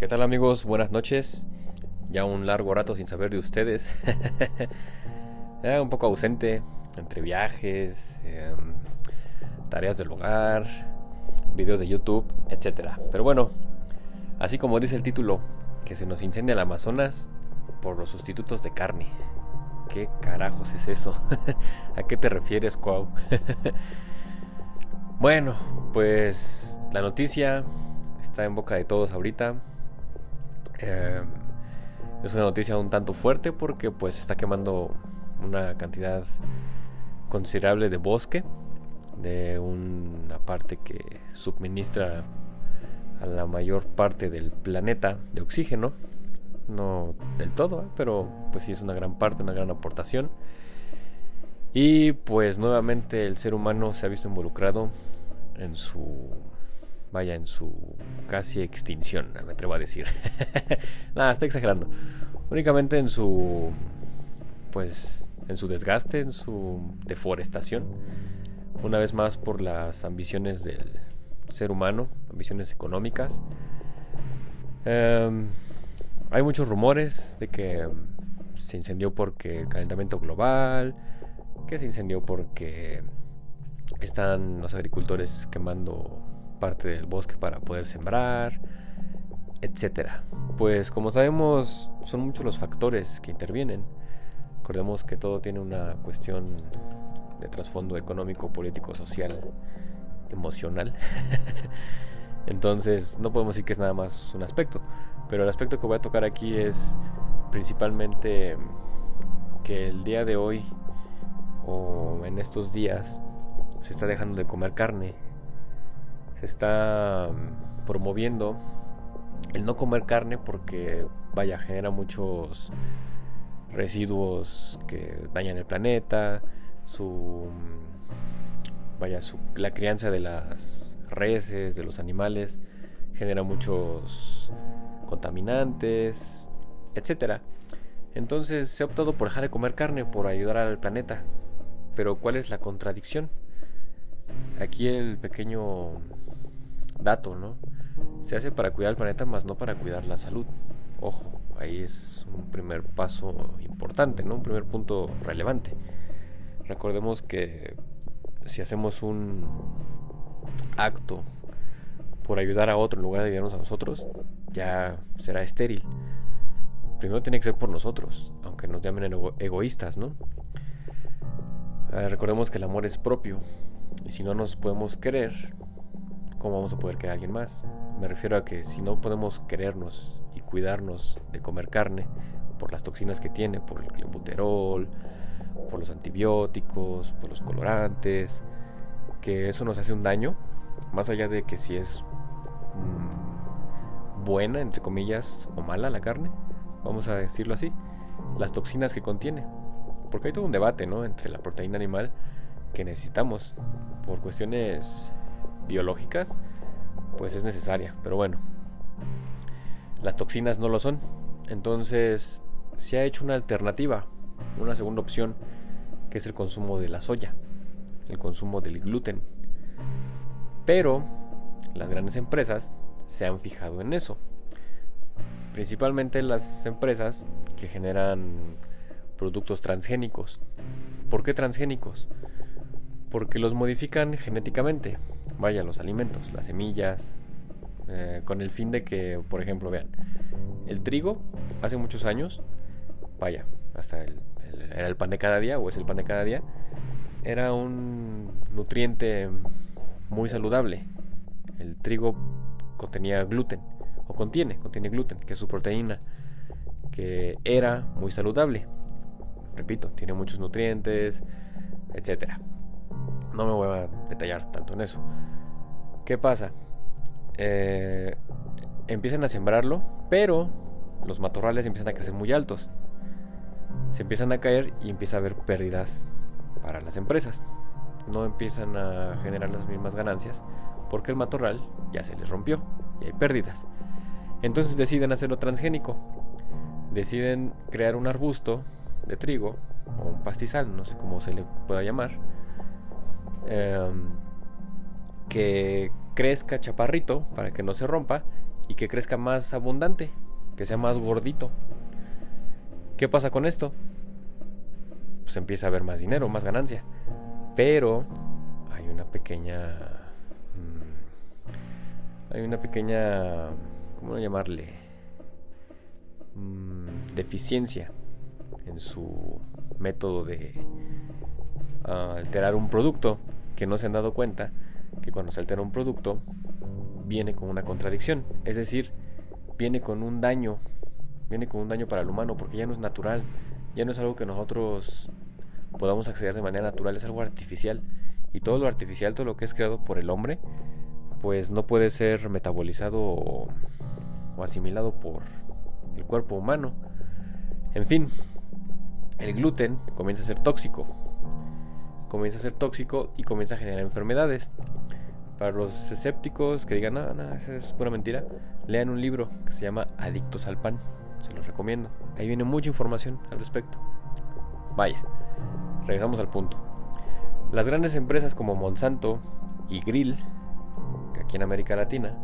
¿Qué tal amigos? Buenas noches. Ya un largo rato sin saber de ustedes. un poco ausente entre viajes, em, tareas del hogar, videos de YouTube, etc. Pero bueno, así como dice el título, que se nos incendia el Amazonas por los sustitutos de carne. ¿Qué carajos es eso? ¿A qué te refieres, Cuau? bueno, pues la noticia está en boca de todos ahorita. Em, es una noticia un tanto fuerte porque pues está quemando una cantidad considerable de bosque de una parte que suministra a la mayor parte del planeta de oxígeno no del todo, ¿eh? pero pues sí es una gran parte, una gran aportación. Y pues nuevamente el ser humano se ha visto involucrado en su vaya en su casi extinción, me atrevo a decir. Nada, estoy exagerando. Únicamente en su pues en su desgaste, en su deforestación. Una vez más por las ambiciones del ser humano, ambiciones económicas. Em, hay muchos rumores de que se incendió porque calentamiento global, que se incendió porque están los agricultores quemando parte del bosque para poder sembrar, etcétera. Pues como sabemos, son muchos los factores que intervienen. Recordemos que todo tiene una cuestión de trasfondo económico, político, social, emocional. Entonces, no podemos decir que es nada más un aspecto. Pero el aspecto que voy a tocar aquí es principalmente que el día de hoy o en estos días se está dejando de comer carne. Se está mm, promoviendo el no comer carne porque, vaya, genera muchos residuos que dañan el planeta, su mm, vaya, su, la crianza de las reses, de los animales, genera muchos contaminantes, etcétera. Entonces se ha optado por dejar de comer carne por ayudar al planeta. Pero ¿cuál es la contradicción? Aquí el pequeño dato, ¿no? Se hace para cuidar al planeta, más no para cuidar la salud. Ojo, ahí es un primer paso importante, ¿no? Un primer punto relevante. Recordemos que si hacemos un acto por ayudar a otro en lugar de ayudarnos a nosotros, ya será estéril. Primero tiene que ser por nosotros, aunque nos llamen egoístas, ¿no? Ah, recordemos que el amor es propio, y si no nos podemos querer, ¿cómo vamos a poder querer a alguien más? Me refiero a que si no podemos querernos y cuidarnos de comer carne, por las toxinas que tiene, por el clenbuterol, por los antibióticos, por los colorantes, que eso nos hace un daño, más allá de que si es Mm, buena, entre comillas, o mala la carne, vamos a decirlo así, las toxinas que contiene. Porque hay todo un debate, ¿no? Entre la proteína animal que necesitamos por cuestiones biológicas, pues es necesaria. Pero bueno, las toxinas no lo son. Entonces se ha hecho una alternativa, una segunda opción, que es el consumo de la soya, el consumo del gluten. Pero las grandes empresas se han fijado en eso. Principalmente las empresas que generan productos transgénicos. ¿Por qué transgénicos? Porque los modifican genéticamente. Vaya, los alimentos, las semillas, eh, con el fin de que, por ejemplo, vean, el trigo hace muchos años, vaya, hasta era el pan de cada día o es el pan de cada día, era un nutriente muy saludable el trigo contenía gluten, o contiene, contiene gluten, que es su proteína, que era muy saludable. Repito, tiene muchos nutrientes, etc. No me voy a detallar tanto en eso. ¿Qué pasa? Eh, empiezan a sembrarlo, pero los matorrales empiezan a crecer muy altos. Se empiezan a caer y empieza a haber pérdidas para las empresas. No empiezan a generar las mismas ganancias porque el matorral ya se les rompió y hay pérdidas. Entonces deciden hacerlo transgénico. Deciden crear un arbusto de trigo o un pastizal, no sé cómo se le pueda llamar, em, que crezca chaparrito para que no se rompa y que crezca más abundante, que sea más gordito. ¿Qué pasa con esto? Pues empieza a haber más dinero, más ganancia. Pero hay una pequeña... Mm, hay una pequeña... ¿Cómo llamarle? Mm, deficiencia en su método de ah, alterar un producto que no se han dado cuenta que cuando se altera un producto viene con una contradicción, es decir, viene con un daño, viene con un daño para el humano porque ya no es natural, ya no es algo que nosotros podamos acceder de manera natural, es algo artificial y todo lo artificial, todo lo que es creado por el hombre, pues no puede ser metabolizado o, o asimilado por el cuerpo humano. En fin, el gluten comienza a ser tóxico. Comienza a ser tóxico y comienza a generar enfermedades. Para los escépticos que digan, no, no, eso es pura mentira, lean un libro que se llama Adictos al Pan. Se los recomiendo. Ahí viene mucha información al respecto. Vaya, regresamos al punto. Las grandes empresas como Monsanto y Grill, aquí en América Latina,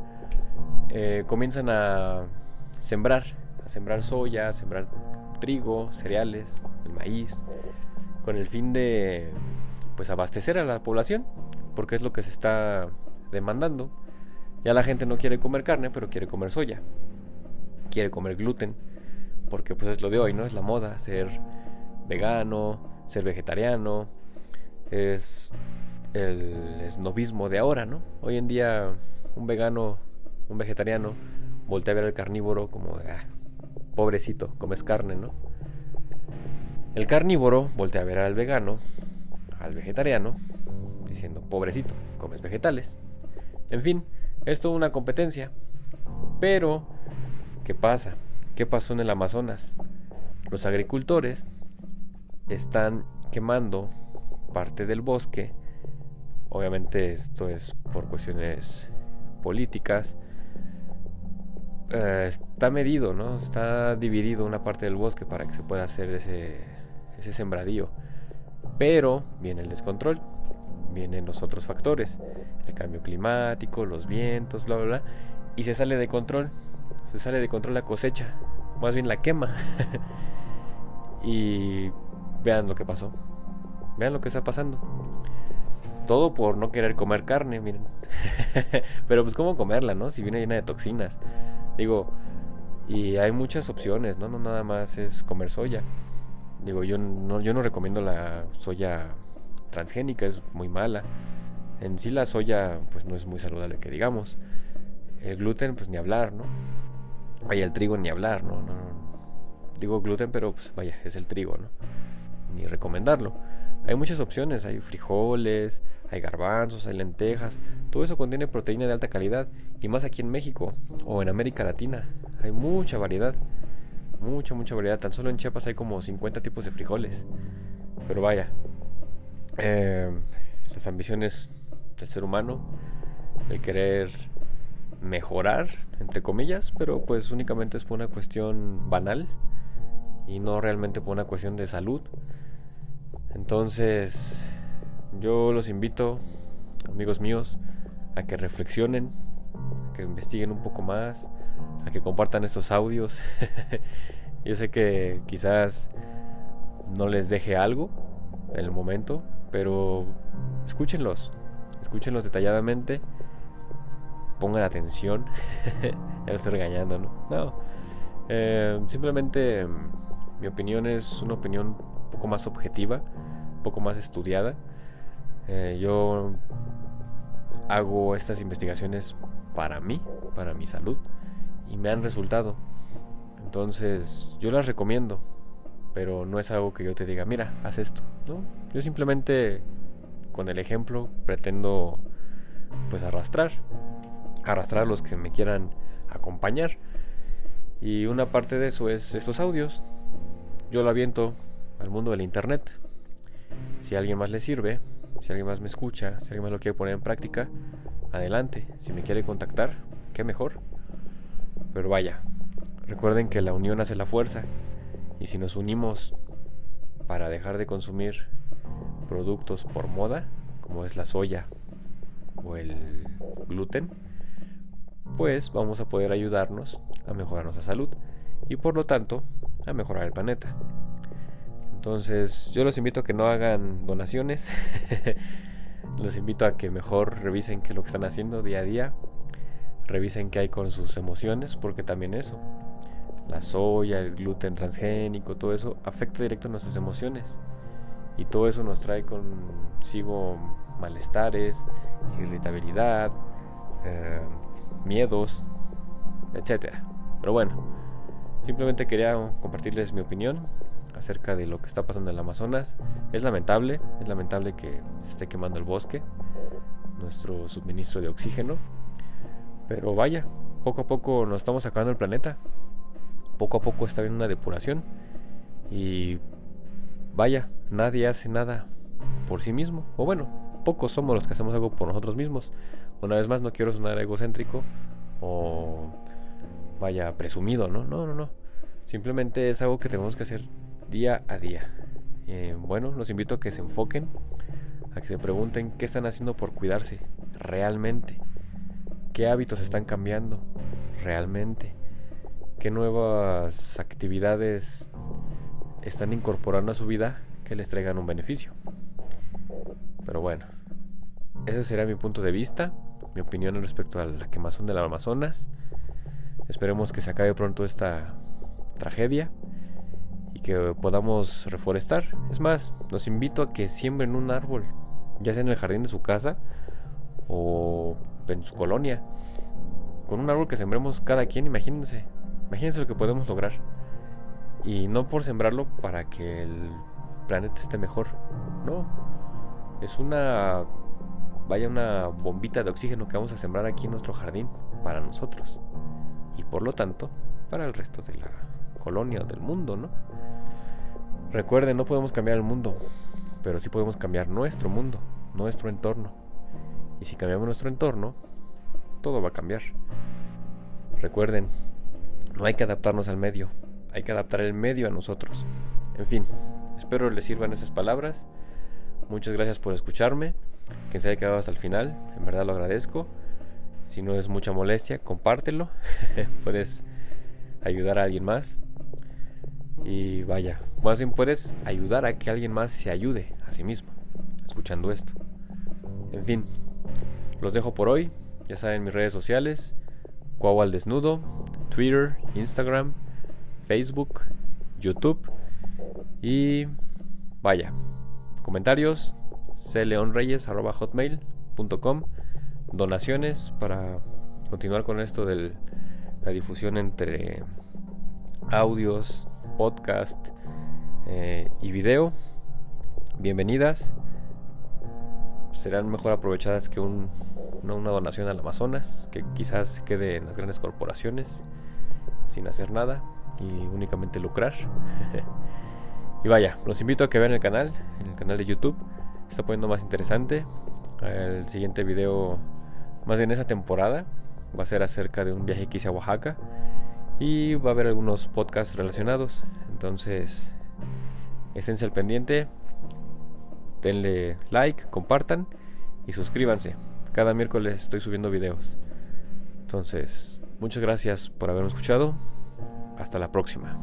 eh, comienzan a sembrar, a sembrar soya, a sembrar trigo, cereales, el maíz, con el fin de pues abastecer a la población, porque es lo que se está demandando. Ya la gente no quiere comer carne, pero quiere comer soya. Quiere comer gluten, porque pues es lo de hoy, ¿no? Es la moda ser vegano, ser vegetariano. Es el esnovismo de ahora, ¿no? Hoy en día un vegano, un vegetariano voltea a ver al carnívoro como ah, pobrecito, comes carne, ¿no? El carnívoro voltea a ver al vegano, al vegetariano, diciendo, pobrecito, comes vegetales. En fin, es toda una competencia. Pero, ¿qué pasa? ¿Qué pasó en el Amazonas? Los agricultores están quemando parte del bosque. Obviamente esto es por cuestiones políticas, eh, está medido, ¿no? Está dividido una parte del bosque para que se pueda hacer ese, ese sembradío. Pero viene el descontrol, vienen los otros factores, el cambio climático, los vientos, bla, bla, bla, y se sale de control, se sale de control la cosecha, más bien la quema. y vean lo que pasó, vean lo que está pasando. Todo por no querer comer carne, miren. Pero pues cómo comerla, ¿no? Si viene llena de toxinas. Digo, y hay muchas opciones, ¿no? No nada más es comer soya. Digo, yo no, yo no recomiendo la soya transgénica, es muy mala. En sí la soya pues no es muy saludable que digamos. El gluten pues ni hablar, ¿no? Vaya, el trigo ni hablar, ¿no? no, Digo gluten, pero pues vaya, es el trigo, ¿no? Ni recomendarlo. Hay muchas opciones, hay frijoles, hay garbanzos, hay lentejas, todo eso contiene proteína de alta calidad y más aquí en México o en América Latina. Hay mucha variedad, mucha, mucha variedad. Tan solo en Chiapas hay como 50 tipos de frijoles. Pero vaya, eh, las ambiciones del ser humano, el querer mejorar, entre comillas, pero pues únicamente es por una cuestión banal y no realmente por una cuestión de salud. Entonces, yo los invito, amigos míos, a que reflexionen, a que investiguen un poco más, a que compartan estos audios. Yo sé que quizás no les deje algo en el momento, pero escúchenlos, escúchenlos detalladamente, pongan atención. ya estoy regañando, ¿no? No, eh, simplemente mi opinión es una opinión un poco más objetiva, un poco más estudiada eh, yo hago estas investigaciones para mí, para mi salud, y me han resultado. Entonces, yo las recomiendo, pero no es algo que yo te diga, mira, haz esto. ¿no? Yo simplemente, con el ejemplo, pretendo pues arrastrar, arrastrar a los que me quieran acompañar. Y una parte de eso es estos audios. Yo lo aviento al mundo del internet. Si a alguien más le sirve, si alguien más me escucha, si alguien más lo quiere poner en práctica, adelante. Si me quiere contactar, qué mejor. Pero vaya, recuerden que la unión hace la fuerza. Y si nos unimos para dejar de consumir productos por moda, como es la soya o el gluten, pues vamos a poder ayudarnos a mejorar nuestra salud y por lo tanto a mejorar el planeta. Entonces yo los invito a que no hagan donaciones, los invito a que mejor revisen qué es lo que están haciendo día a día, revisen qué hay con sus emociones, porque también eso, la soya, el gluten transgénico, todo eso afecta directo a nuestras emociones. Y todo eso nos trae consigo malestares, irritabilidad, eh, miedos, etc. Pero bueno, simplemente quería compartirles mi opinión acerca de lo que está pasando en el Amazonas. Es lamentable, es lamentable que se esté quemando el bosque, nuestro suministro de oxígeno. Pero vaya, poco a poco nos estamos acabando el planeta. Poco a poco está habiendo una depuración. Y vaya, nadie hace nada por sí mismo. O bueno, pocos somos los que hacemos algo por nosotros mismos. Una vez más, no quiero sonar egocéntrico o vaya presumido, ¿no? No, no, no. Simplemente es algo que tenemos que hacer día a día. Eh, bueno, los invito a que se enfoquen, a que se pregunten qué están haciendo por cuidarse realmente, qué hábitos están cambiando realmente, qué nuevas actividades están incorporando a su vida que les traigan un beneficio. Pero bueno, ese sería mi punto de vista, mi opinión respecto a la quemazón del Amazonas. Esperemos que se acabe pronto esta tragedia y que podamos reforestar. Es más, los invito a que siembren un árbol, ya sea en el jardín de su casa o en su colonia. Con un árbol que sembremos cada quien, imagínense. Imagínense lo que podemos lograr. Y no por sembrarlo para que el planeta esté mejor. No. Es una. Vaya una bombita de oxígeno que vamos a sembrar aquí en nuestro jardín para nosotros. Y por lo tanto, para el resto de la colonia o del mundo, ¿no? Recuerden, no podemos cambiar el mundo, pero sí podemos cambiar nuestro mundo, nuestro entorno. Y si cambiamos nuestro entorno, todo va a cambiar. Recuerden, no hay que adaptarnos al medio, hay que adaptar el medio a nosotros. En fin, espero les sirvan esas palabras. Muchas gracias por escucharme. Quien se haya quedado hasta el final, en verdad lo agradezco. Si no es mucha molestia, compártelo. Puedes ayudar a alguien más. Y vaya, más bien puedes ayudar a que alguien más se ayude a sí mismo, escuchando esto. En fin, los dejo por hoy. Ya saben mis redes sociales, Cuau al Desnudo, Twitter, Instagram, Facebook, YouTube. Y vaya, comentarios, cleonreyes.hotmail.com, donaciones para continuar con esto de la difusión entre audios, podcast eh, y video. Bienvenidas. Serán mejor aprovechadas que una, donación al Amazonas, que quizás quede en las grandes corporaciones sin hacer nada y únicamente lucrar. y vaya, los invito a que vean el canal, en el canal de YouTube. Está poniendo más interesante. El siguiente video, más bien esa temporada, va a ser acerca de un viaje que hice a Oaxaca y va a haber algunos podcasts relacionados. Entonces, esténse al pendiente, denle like, compartan y suscríbanse. Cada miércoles estoy subiendo videos. Entonces, muchas gracias por haberme escuchado. Hasta la próxima.